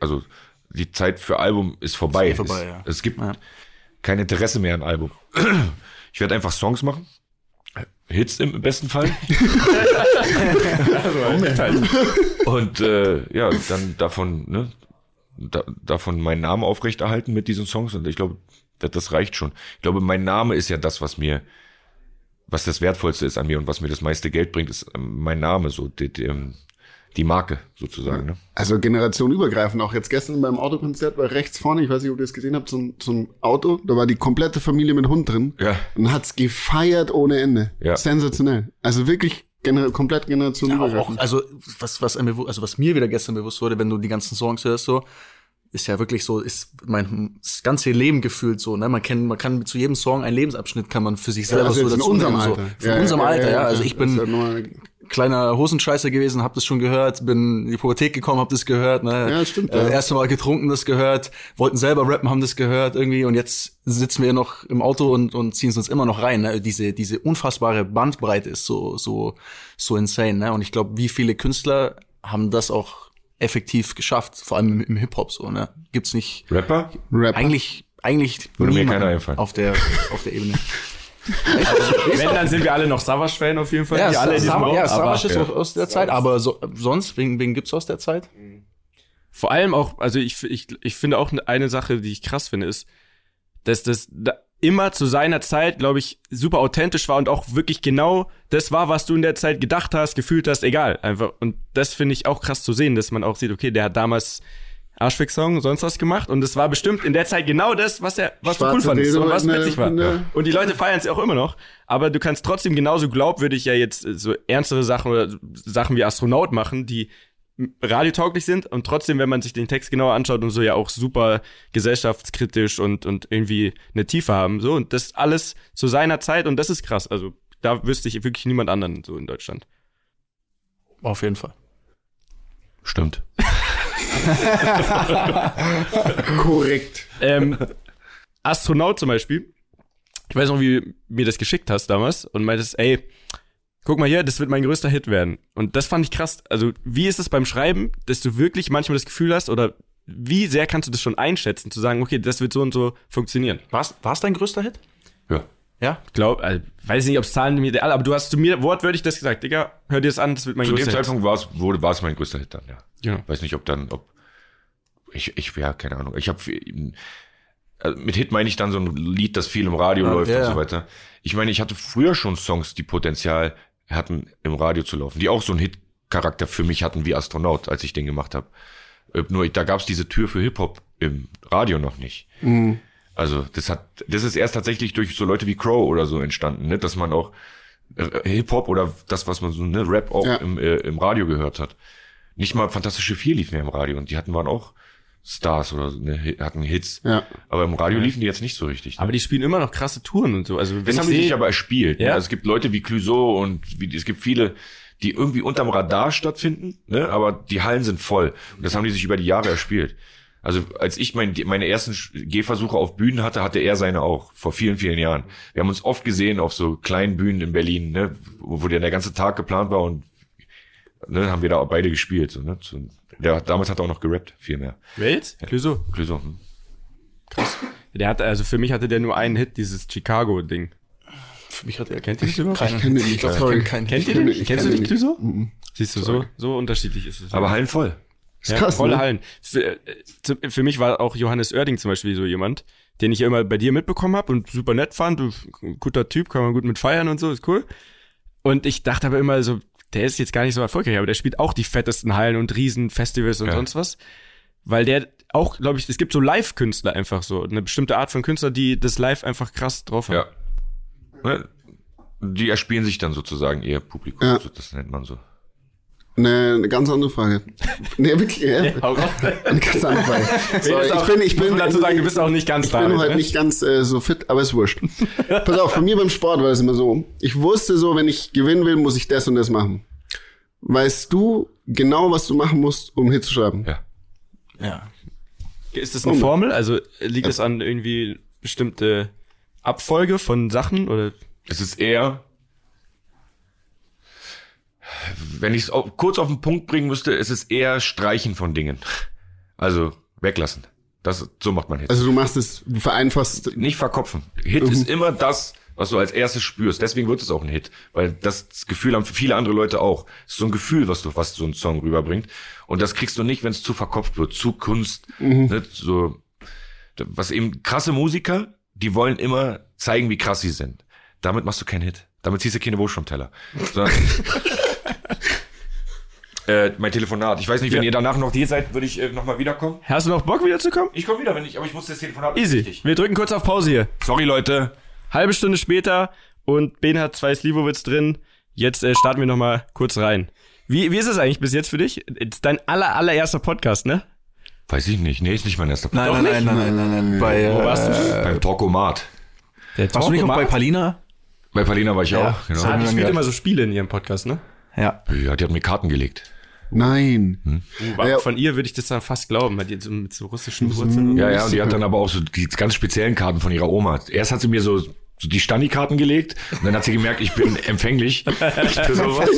Also die Zeit für Album ist vorbei. Ist eh vorbei, es, ja. es gibt Ja. kein Interesse mehr an Album. *clears throat* Ich werde einfach Songs machen. Hits im besten Fall. *laughs* Und äh, ja, dann davon, ne, da, davon meinen Namen aufrechterhalten mit diesen Songs. Und ich glaube, das, das reicht schon. Ich glaube, mein Name ist ja das, was mir, was das Wertvollste ist an mir und was mir das meiste Geld bringt, ist ähm, mein Name, so die, die, ähm, die Marke sozusagen. Ne? Also generationenübergreifend. Auch jetzt gestern beim Autokonzert war rechts vorne, ich weiß nicht, ob ihr das gesehen habt, so ein, so ein Auto, da war die komplette Familie mit Hund drin Ja. und hat's gefeiert ohne Ende. Ja. Sensationell. Also wirklich gener komplett Ja, auch, generationenübergreifend. also was was einem also was mir wieder gestern bewusst wurde, wenn du die ganzen Songs hörst so, ist ja wirklich so, ist mein das ganze Leben gefühlt so, ne? Man kennt, man kann zu jedem Song einen Lebensabschnitt kann man für sich selber also so jetzt in dazu unserem nehmen, Alter. So. In unserem Alter, ja. Also ich bin kleiner Hosenscheißer gewesen, hab das schon gehört, bin in die Pubertät gekommen, hab das gehört, ne? Ja, stimmt, Äh, ja. Erste Mal getrunken, das gehört, wollten selber rappen, haben das gehört irgendwie und jetzt sitzen wir noch im Auto und, und ziehen es uns immer noch rein, ne? Diese, diese unfassbare Bandbreite ist so, so, so insane, ne? Und ich glaube, wie viele Künstler haben das auch effektiv geschafft, vor allem im, im Hip-Hop so, ne? Gibt's nicht, Rapper? Rapper. eigentlich, eigentlich Würde mir keiner einfallen. auf der, auf der Ebene. *laughs* *laughs* Wenn, dann sind wir alle noch Savage-Fan auf jeden Fall. die alle Raum, ja, aber Savage ist auch aus der Zeit, aber so, sonst, wen, wen gibt's aus der Zeit? Vor allem auch, also ich, ich, ich finde auch eine Sache, die ich krass finde, ist, dass das da immer zu seiner Zeit, glaube ich, super authentisch war und auch wirklich genau das war, was du in der Zeit gedacht hast, gefühlt hast, egal. Einfach. Und das finde ich auch krass zu sehen, dass man auch sieht, okay, der hat damals Arschfix-Song, sonst was gemacht. Und es war bestimmt in der Zeit genau das, was er, was du cool fandest und was witzig war. der- Und die Leute feiern es auch immer noch, aber du kannst trotzdem genauso glaubwürdig ja jetzt äh, so ernstere Sachen oder Sachen wie Astronaut machen, die radiotauglich sind. Und trotzdem, wenn man sich den Text genauer anschaut und so ja auch super gesellschaftskritisch und, und irgendwie eine Tiefe haben, so und das alles zu seiner Zeit. Und das ist krass, also da wüsste ich wirklich niemand anderen so in Deutschland. Auf jeden Fall. Stimmt. *laughs* *laughs* Korrekt. ähm, Astronaut zum Beispiel, ich weiß noch, wie du mir das geschickt hast damals und meintest, ey, guck mal hier, das wird mein größter Hit werden. Und das fand ich krass. Also, wie ist es beim Schreiben, dass du wirklich manchmal das Gefühl hast, oder wie sehr kannst du das schon einschätzen, zu sagen, okay, das wird so und so funktionieren? War's, war's dein größter Hit? Ja. Ja? Ich glaube, also, weiß nicht, ob es Zahlen mir alle, aber du hast zu mir wortwörtlich das gesagt, Digga, hör dir das an, das wird mein Zu dem größter Hit. Zeitpunkt war es, wurde, war es mein größter Hit dann, ja. Ja. Weiß nicht, ob dann, ob, ich, ich, ja, keine Ahnung. Ich habe, also mit Hit meine ich dann so ein Lied, das viel im Radio Ja, läuft ja, und ja. so weiter. Ich meine, ich hatte früher schon Songs, die Potenzial hatten, im Radio zu laufen, die auch so einen Hit-Charakter für mich hatten wie Astronaut, als ich den gemacht habe. Nur da gab es diese Tür für Hip-Hop im Radio noch nicht. Also das hat, das ist erst tatsächlich durch so Leute wie Crow oder so entstanden, ne? dass man auch äh, Hip-Hop oder das, was man so, ne, Rap auch Ja. im, äh, im Radio gehört hat. Nicht mal Fantastische Vier lief mehr im Radio und die hatten waren auch Stars oder so, ne, hatten Hits. Ja. Aber im Radio liefen die jetzt nicht so richtig. Ne? Aber die spielen immer noch krasse Touren und so. Also, wenn das haben die sich aber erspielt. Ja. Ne? Also es gibt Leute wie Clouseau und wie, es gibt viele, die irgendwie unterm Radar stattfinden, ne? aber die Hallen sind voll. Und das haben die sich über die Jahre erspielt. Also als ich mein, meine ersten Gehversuche auf Bühnen hatte, hatte er seine auch, vor vielen, vielen Jahren. Wir haben uns oft gesehen auf so kleinen Bühnen in Berlin, ne? wo, wo der, der ganze Tag geplant war und ne, haben wir da auch beide gespielt. So, ne? so, der, damals hat er auch noch gerappt, viel mehr. Welt? Clouseau. Clouseau, hm. Der hat, also für mich hatte der nur einen Hit, dieses Chicago-Ding. Für mich hat er Kennt ihr das überhaupt? keinen. kenne den nicht, Ich glaub, sorry. ich. Kennt ihr kenn den? ich Kennst du den Clouseau? Mhm. Siehst du, so, so unterschiedlich ist es. Aber Hallen voll. ja, krass, volle ne? Hallen. Für, äh, für mich war auch Johannes Oerding zum Beispiel so jemand, den ich ja immer bei dir mitbekommen habe und super nett fand. Du, guter Typ, kann man gut mit feiern und so, ist cool. Und ich dachte aber immer so, der ist jetzt gar nicht so erfolgreich, aber der spielt auch die fettesten Hallen und Riesenfestivals und Ja. sonst was. Weil der auch, glaube ich, es gibt so Live-Künstler einfach so, eine bestimmte Art von Künstler, die das Live einfach krass drauf haben. Ja. Ne? Die erspielen sich dann sozusagen ihr Publikum. Ja. So, das nennt man so. Eine, eine ganz andere Frage. *laughs* Nee, wirklich, ja. Hau raus. Eine ganz andere Frage. *laughs* Sorry, ich bin, ich bin, dazu sagen, du bist auch nicht ganz ich da. bin ne? heute nicht ganz äh, so fit, aber ist wurscht. *laughs* Pass auf, bei mir beim Sport war das immer so. Ich wusste so, wenn ich gewinnen will, muss ich das und das machen. Weißt du genau, was du machen musst, um Hit zu schreiben? Ja. Ja. Ist das eine Formel? Also liegt es an irgendwie bestimmte Abfolge von Sachen oder? Es ist eher, wenn ich es kurz auf den Punkt bringen müsste, es ist eher Streichen von Dingen. Also weglassen. Das, so macht man Hits. Also du machst es, du vereinfachst. Nicht verkopfen. Hit ist immer das, was du als erstes spürst. Deswegen wird es auch ein Hit. Weil das, Gefühl haben viele andere Leute auch. Es ist so ein Gefühl, was du, was so ein Song rüberbringt. Und das kriegst du nicht, wenn es zu verkopft wird, zu Kunst. Ne, so, was eben krasse Musiker, die wollen immer zeigen, wie krass sie sind. Damit machst du keinen Hit. Damit ziehst du keine Wurst vom Teller. Äh, mein Telefonat. Ich weiß nicht, wenn Ja. ihr danach noch hier seid, würde ich äh, nochmal wiederkommen. Hast du noch Bock wiederzukommen? Ich komme wieder, wenn ich, aber ich muss das Telefonat. Easy. Richtig. Wir drücken kurz auf Pause hier. Sorry, Leute. Halbe Stunde später und Ben hat zwei Slivovitz drin. Jetzt äh, starten wir noch mal kurz rein. Wie, wie ist es eigentlich bis jetzt für dich? Ist dein aller, allererster Podcast, ne? Weiß ich nicht. Nee, ist nicht mein erster Nein, Podcast. nein, nein, nein, nein, nein, nein. Bei, Wo äh, warst du? Beim Talkomat. Der warst du nicht auch bei? Palina? Bei Palina war ich Ja, auch. Genau. Ja. spielt immer so Spiele in ihrem Podcast, ne? Ja. Ja, die hat mir Karten gelegt. Nein. War- Ja. Von ihr würde ich das dann fast glauben, hat die so mit so russischen Wurzeln. Ja, ja, und die hat dann aber auch so die ganz speziellen Karten von ihrer Oma. Erst hat sie mir so, so die Stani-Karten gelegt und dann hat sie gemerkt, ich bin *laughs* empfänglich für sowas.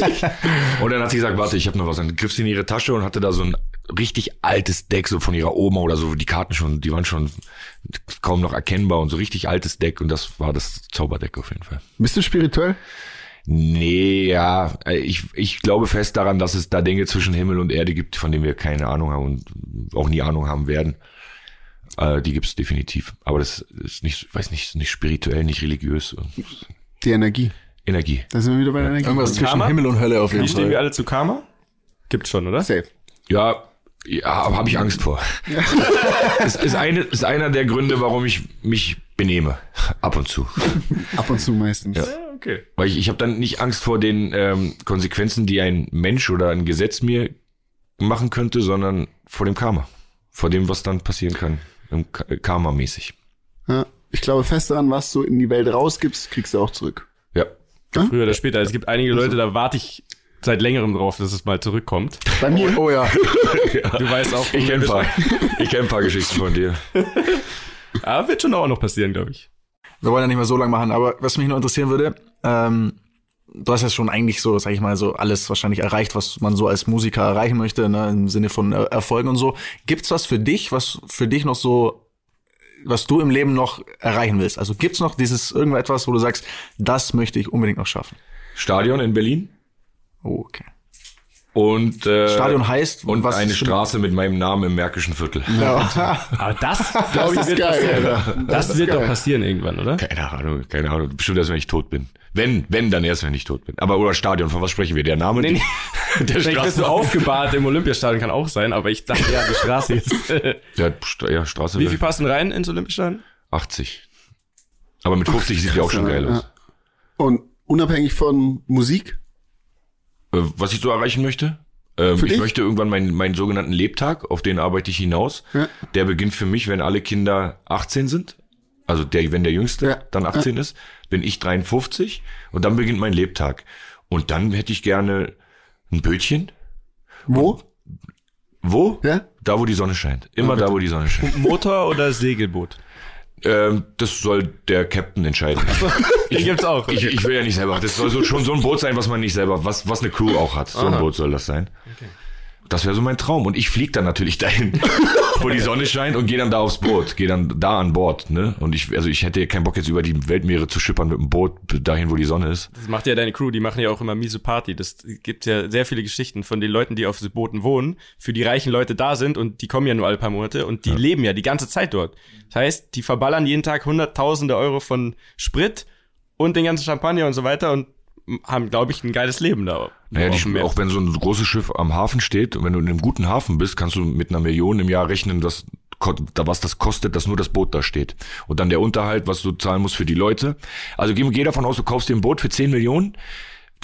Und dann hat sie gesagt, warte, ich habe noch was. Dann griff sie in ihre Tasche und hatte da so ein richtig altes Deck so von ihrer Oma oder so. Die Karten schon, die waren schon kaum noch erkennbar und so richtig altes Deck und das war das Zauberdeck auf jeden Fall. Bist du spirituell? Nee, ja, äh, ich, ich glaube fest daran, dass es da Dinge zwischen Himmel und Erde gibt, von denen wir keine Ahnung haben und auch nie Ahnung haben werden. Äh, die gibt's definitiv. Aber das ist nicht, weiß nicht, nicht spirituell, nicht religiös. Die Energie. Energie. Da sind wir wieder bei der Energie. Irgendwas zwischen Karma? Himmel und Hölle auf jeden Wie stehen wir Fall. alle zu Karma? Gibt's schon, oder? Safe. Ja, ja aber habe ich Angst vor. Es *laughs* ist, eine, ist einer der Gründe, warum ich mich benehme. Ab und zu. Ab und zu meistens. Ja. okay. Weil ich, ich habe dann nicht Angst vor den ähm, Konsequenzen, die ein Mensch oder ein Gesetz mir machen könnte, sondern vor dem Karma. Vor dem, was dann passieren kann. Äh, Karma-mäßig. Ja. Ich glaube fest daran, was du in die Welt rausgibst, kriegst du auch zurück. Ja. Früher oder später. Es gibt einige Leute, da warte ich seit längerem drauf, dass es mal zurückkommt. Bei mir. Oh *laughs* ja. Du weißt auch, Ich kenne ein, paar- ich kenn ein paar Geschichten von dir. Aber *laughs* wird schon auch noch passieren, glaube ich. Wir wollen ja nicht mehr so lange machen, aber was mich noch interessieren würde, ähm, du hast ja schon eigentlich so, sag ich mal, so alles wahrscheinlich erreicht, was man so als Musiker erreichen möchte, ne, im Sinne von äh, Erfolgen und so. Gibt's was für dich, was für dich noch so, was du im Leben noch erreichen willst? Also gibt's noch dieses irgendetwas, wo du sagst, das möchte ich unbedingt noch schaffen? Stadion in Berlin Oh, okay. und äh, Stadion heißt und was eine Straße mit meinem Namen im Märkischen Viertel. *laughs* Aber das, *laughs* glaube ich, ist wird geil, passieren. Das, Das wird doch passieren irgendwann, oder? Keine Ahnung, keine Ahnung. Bestimmt erst, wenn ich tot bin. Wenn, wenn, dann erst, wenn ich tot bin. Aber oder Stadion, von was sprechen wir? Der Name? Nee, nee. *laughs* Der Vielleicht bist du aufgebahrt im Olympiastadion, kann auch sein, aber ich dachte, ja, die Straße ist. Ja, St ja, Straße. Wie viel passen rein ins Olympiastadion? 80. Aber mit 50 sieht die auch schon geil ja. aus. Und unabhängig von Musik? Äh, Was ich so erreichen möchte? Ähm, ich dich? möchte irgendwann meinen, meinen sogenannten Lebtag, auf den arbeite ich hinaus. Ja. Der beginnt für mich, wenn alle Kinder 18 sind. Also der, wenn der Jüngste Ja. dann 18 ist, bin ich 53 und dann beginnt mein Lebtag. Und dann hätte ich gerne ein Bötchen. Wo? Wo? Ja? Da, wo die Sonne scheint. Immer da, wo die Sonne scheint. Motor oder Segelboot? Ähm, das soll der Captain entscheiden. *laughs* Den gibt's auch. Ich, ich will ja nicht selber. Das soll so, schon so ein Boot sein, was man nicht selber, was, was eine Crew auch hat. So ein Aha. Boot soll das sein. Das wäre so mein Traum. Und ich fliege dann natürlich dahin, *laughs* wo die Sonne scheint und gehe dann da aufs Boot, gehe dann da an Bord. Ne? Und ich, also ich hätte keinen Bock jetzt über die Weltmeere zu schippern mit dem Boot dahin, wo die Sonne ist. Das macht ja deine Crew, die machen ja auch immer miese Party. Das gibt ja sehr viele Geschichten von den Leuten, die auf so Booten wohnen, für die reichen Leute da sind und die kommen ja nur alle paar Monate und die leben ja die ganze Zeit dort. Das heißt, die verballern jeden Tag hunderttausende Euro von Sprit und den ganzen Champagner und so weiter und haben, glaube ich, ein geiles Leben da. Naja, die, auch wenn so ein großes Schiff am Hafen steht und wenn du in einem guten Hafen bist, kannst du mit einer Million im Jahr rechnen, was, ko- da- was das kostet, dass nur das Boot da steht. Und dann der Unterhalt, was du zahlen musst für die Leute. Also geh, geh davon aus, du kaufst dir ein Boot für 10 Millionen.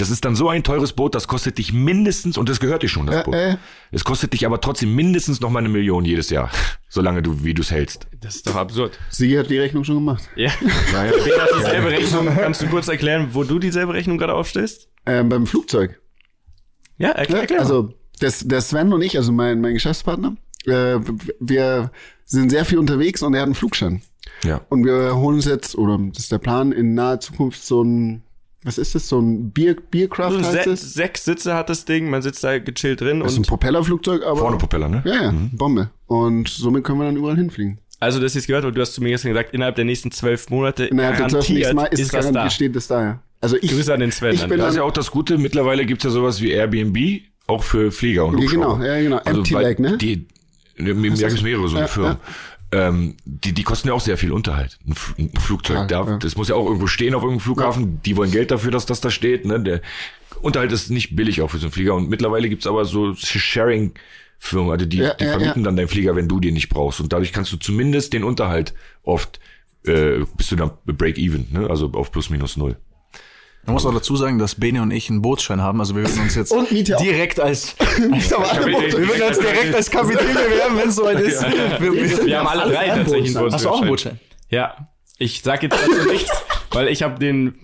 Das ist dann so ein teures Boot, das kostet dich mindestens, und das gehört dir schon, das Äh, Boot. äh. Es kostet dich aber trotzdem mindestens noch mal eine Million jedes Jahr. *laughs* Solange du, wie du es hältst. Das ist doch absurd. Sigi hat die Rechnung schon gemacht. Ja. Ja, ja. Wer hat dieselbe Rechnung? Kannst du kurz erklären, wo du dieselbe Rechnung gerade aufstellst? Ähm, beim Flugzeug. Ja, erklär, erklär mal. also das, der Sven und ich, also mein, mein Geschäftspartner, äh, wir sind sehr viel unterwegs und er hat einen Flugschein. ja. Und wir holen uns jetzt, oder das ist der Plan, in naher Zukunft so ein, was ist das, so ein Bier, Biercraft So heißt se es? sechs Sitze hat das Ding, man sitzt da gechillt drin Das ist ein Propellerflugzeug, aber... Vorne Propeller, ne? Ja, ja, Bombe. Und somit können wir dann überall hinfliegen. also das ist gehört, weil du hast zu mir gestern gesagt, innerhalb der nächsten zwölf Monate Innerhalb der zwölf nächsten Mal ist, ist es das da. steht das da, ja. Also ich, Grüße an den Sven. ich bin Das ist ja auch das Gute. Mittlerweile gibt's ja sowas wie Airbnb, auch für Flieger und Ja, Hubschrauber. genau, ja, genau. Empty weil Leg, ne? Die, ne, mir gibt es mehrere so eine Ja, Firmen. Ähm, die, die kosten ja auch sehr viel Unterhalt. Ein, F- ein Flugzeug, Ja, da, ja. das muss ja auch irgendwo stehen auf irgendeinem Flughafen. Die wollen Geld dafür, dass das da steht. Ne? Der Unterhalt ist nicht billig auch für so einen Flieger. Und mittlerweile gibt's aber so Sharing-Firmen, also die, Ja, die ja, vermieten ja. dann deinen Flieger, wenn du den nicht brauchst. Und dadurch kannst du zumindest den Unterhalt oft äh, bist du dann Break-Even, ne? also auf plus minus null. Man muss auch dazu sagen, dass Bene und ich einen Bootsschein haben. Also wir würden uns jetzt Und Miete auch. direkt als *laughs* Kapitän. Boote. *laughs* wir würden uns direkt als Kapitän bewerben, wenn es soweit ist. Wir, wir, Wir haben alle drei tatsächlich einen Bootsschein. hast du auch einen Bootsschein. Ja. Ich sag jetzt dazu nichts, weil ich habe den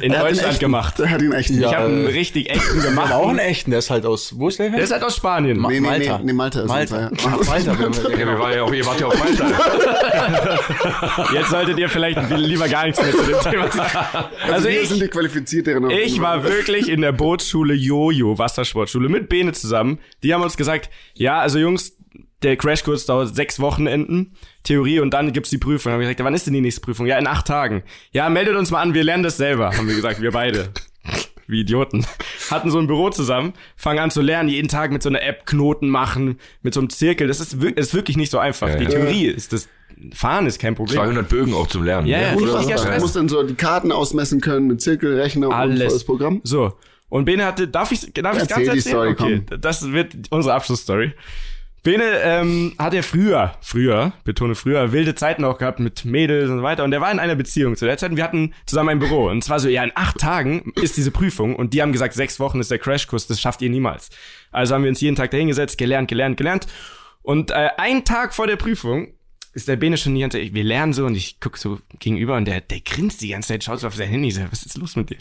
in Er Deutschland echten- gemacht. Er hat ihn echt. Ja. Ich habe einen äh, richtig echten Wir gemacht. haben auch einen echten, der ist halt aus, wo ist der? Der ist halt aus Spanien. Ma- Nee, nee, Malta. nee, nee, Malta ist Malta. es, ja. Ach, Malta. wir- *laughs* Ja, wir waren ja auch, ihr wart ja auf Malta. *laughs* Jetzt solltet ihr vielleicht lieber gar nichts mehr zu dem Thema sagen. Also wir ich, sind die qualifizierteren. Ich war wirklich in der Bootsschule Jojo, Wassersportschule, mit Bene zusammen. Die haben uns gesagt, ja, also Jungs, der Crashkurs dauert sechs Wochenenden, Theorie, und dann gibt's die Prüfung. Dann haben wir gesagt, wann ist denn die nächste Prüfung? Ja, in acht Tagen. Ja, meldet uns mal an, wir lernen das selber, haben wir gesagt, wir beide. *laughs* Wie Idioten. Hatten so ein Büro zusammen, fangen an zu lernen, jeden Tag mit so einer App Knoten machen, mit so einem Zirkel. Das ist, wirklich, das ist wirklich nicht so einfach. Ja, die ja. Theorie ist das, Fahren ist kein Problem. 200 Bögen auch zum Lernen. Ja, ja, ja, Du musst dann so die Karten ausmessen können mit Zirkelrechner und Alles. volles Programm. So. Und Bene hatte, darf ich, darf ich Erzähl ganz die erzählen? Story, okay, das wird unsere Abschlussstory. Bene ähm, hat ja früher, früher, betone früher, wilde Zeiten auch gehabt mit Mädels und so weiter. Und der war in einer Beziehung zu der Zeit. Und wir hatten zusammen ein Büro. Und zwar so, ja, in acht Tagen ist diese Prüfung. Und die haben gesagt, sechs Wochen ist der Crashkurs, das schafft ihr niemals. Also haben wir uns jeden Tag dahingesetzt, gelernt, gelernt, gelernt. Und äh, ein Tag vor der Prüfung ist der Bene schon die ganze Zeit, wir lernen so und ich guck so gegenüber und der, der grinst die ganze Zeit, schaut so auf sein Handy, so, was ist los mit dir?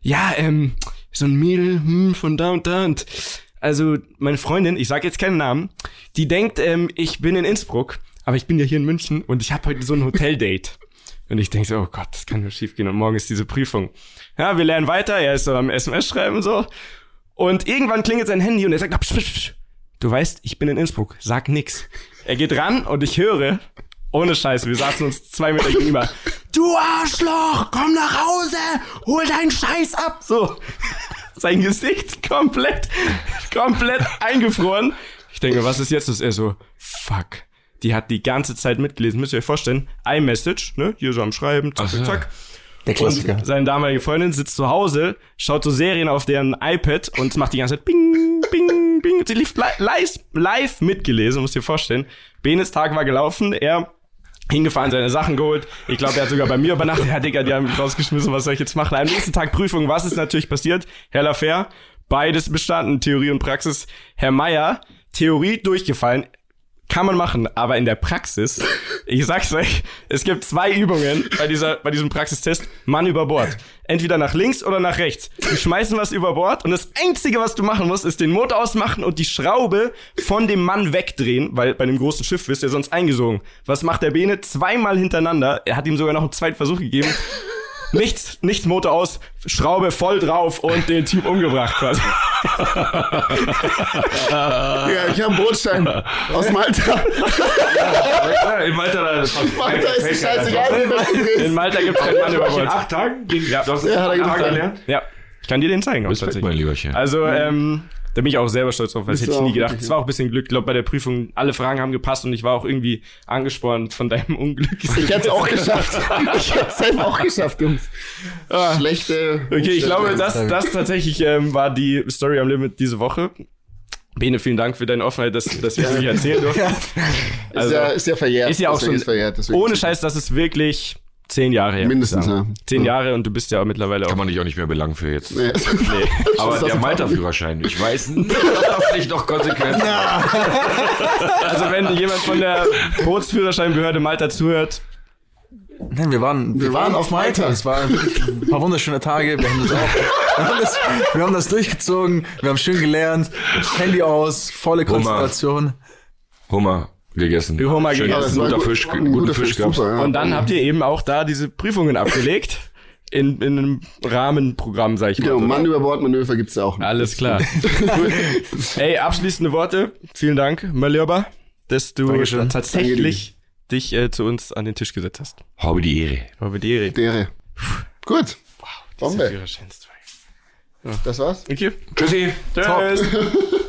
Ja, ähm, so ein Mädel hm, von da und da und also meine Freundin, ich sag jetzt keinen Namen, die denkt, ähm, ich bin in Innsbruck, aber ich bin ja hier in München und ich habe heute so ein Hoteldate. *laughs* Und ich denke so, oh Gott, das kann nur schief gehen. Und morgen ist diese Prüfung. Ja, wir lernen weiter. Er ist so am SMS schreiben so. Und irgendwann klingelt sein Handy und er sagt, psch, psch, psch. du weißt, ich bin in Innsbruck. Sag nix. Er geht ran und ich höre, ohne Scheiße, wir saßen uns zwei Meter gegenüber. Du Arschloch, komm nach Hause, hol deinen Scheiß ab. So. Sein Gesicht komplett, komplett eingefroren. Ich denke, was ist jetzt? Ist er so, fuck. Die hat die ganze Zeit mitgelesen. Müsst ihr euch vorstellen, iMessage, ne? Hier so am Schreiben, zack, so. zack. Der Klassiker. Und seine damalige Freundin sitzt zu Hause, schaut so Serien auf deren iPad und macht die ganze Zeit bing, bing, bing. Sie lief li live, live mitgelesen, musst dir vorstellen. Benes Tag war gelaufen, er hingefahren, seine Sachen geholt. Ich glaube, er hat sogar bei mir übernachtet. Ja, Digga, die haben mich rausgeschmissen, was soll ich jetzt machen? Am nächsten Tag Prüfung, was ist natürlich passiert? Herr Lafer, beides bestanden, Theorie und Praxis. Herr Meier, Theorie durchgefallen, kann man machen, aber in der Praxis, ich sag's euch, es gibt zwei Übungen bei dieser, bei diesem Praxistest, Mann über Bord. Entweder nach links oder nach rechts. Die schmeißen was über Bord und das einzige, was du machen musst, ist den Motor ausmachen und die Schraube von dem Mann wegdrehen, weil bei einem großen Schiff wirst du ja sonst eingesogen. Was macht der Bene? Zweimal hintereinander. Er hat ihm sogar noch einen zweiten Versuch gegeben. Nichts, nichts Motor aus, Schraube voll drauf und den Typ umgebracht quasi. *laughs* Ja, ich habe einen Brotstein aus Malta. Ja, in Malta, da Malta ist die scheißegal, wie weit du In gehst. Malta gibt's keinen Mann über In Bord. acht Tagen? Ja, du hast Ja, hat er in acht getan. gelernt? Ja, ich kann dir den zeigen. auch Respekt, tatsächlich. mein Lieberchen. Also, ähm, da bin ich auch selber stolz drauf, weil das hätte ich nie gedacht. Es war auch ein bisschen Glück. Ich glaube, bei der Prüfung, alle Fragen haben gepasst und ich war auch irgendwie angespornt von deinem Unglück. Ich hätte es auch *laughs* geschafft. Ich hätte es selber auch geschafft, Jungs. Schlechte. Okay, ich glaube, das, das tatsächlich ähm, war die Story am Limit diese Woche. Bene, vielen Dank für deine Offenheit, dass, dass wir es nicht erzählen durften. *laughs* ist, Also, ja, ist ja verjährt. ist ja auch schon, ist verjährt, ohne ist- Scheiß, das ist wirklich zehn Jahre her. Mindestens, ja. Zehn Jahre und du bist ja mittlerweile auch. Kann man dich auch nicht mehr belangen für jetzt. Nee. *laughs* Aber das der Malta-Führerschein, ich weiß nicht, noch Konsequenzen hat. Also wenn jemand von der Bootsführerscheinbehörde Malta zuhört, Nein, wir waren, Wir waren auf Malta. Es waren ein paar wunderschöne Tage. Wir haben das auch, wir haben das, wir haben das durchgezogen. Wir haben schön gelernt. Handy aus, volle Konzentration. Hummer gegessen. Hummer Schön gegessen. Guter gut- Fisch, ein guten guter Fisch Fisch, gab's. super, ja. Und dann habt ihr eben auch da diese Prüfungen abgelegt. In, in einem Rahmenprogramm, sag ich mal. Genau, oder? Mann über Bord Manöver gibt's ja auch. noch. Alles klar. *laughs* Gut. Ey, abschließende Worte. Vielen Dank, Malioba, dass du Dankeschön. tatsächlich dich äh, zu uns an den Tisch gesetzt hast. Habe die Ehre. Habe die Ehre. Dere. Gut. Bombe. Führerscheinstory. Das war's. Okay. Tschüssi. Tschüss. *laughs*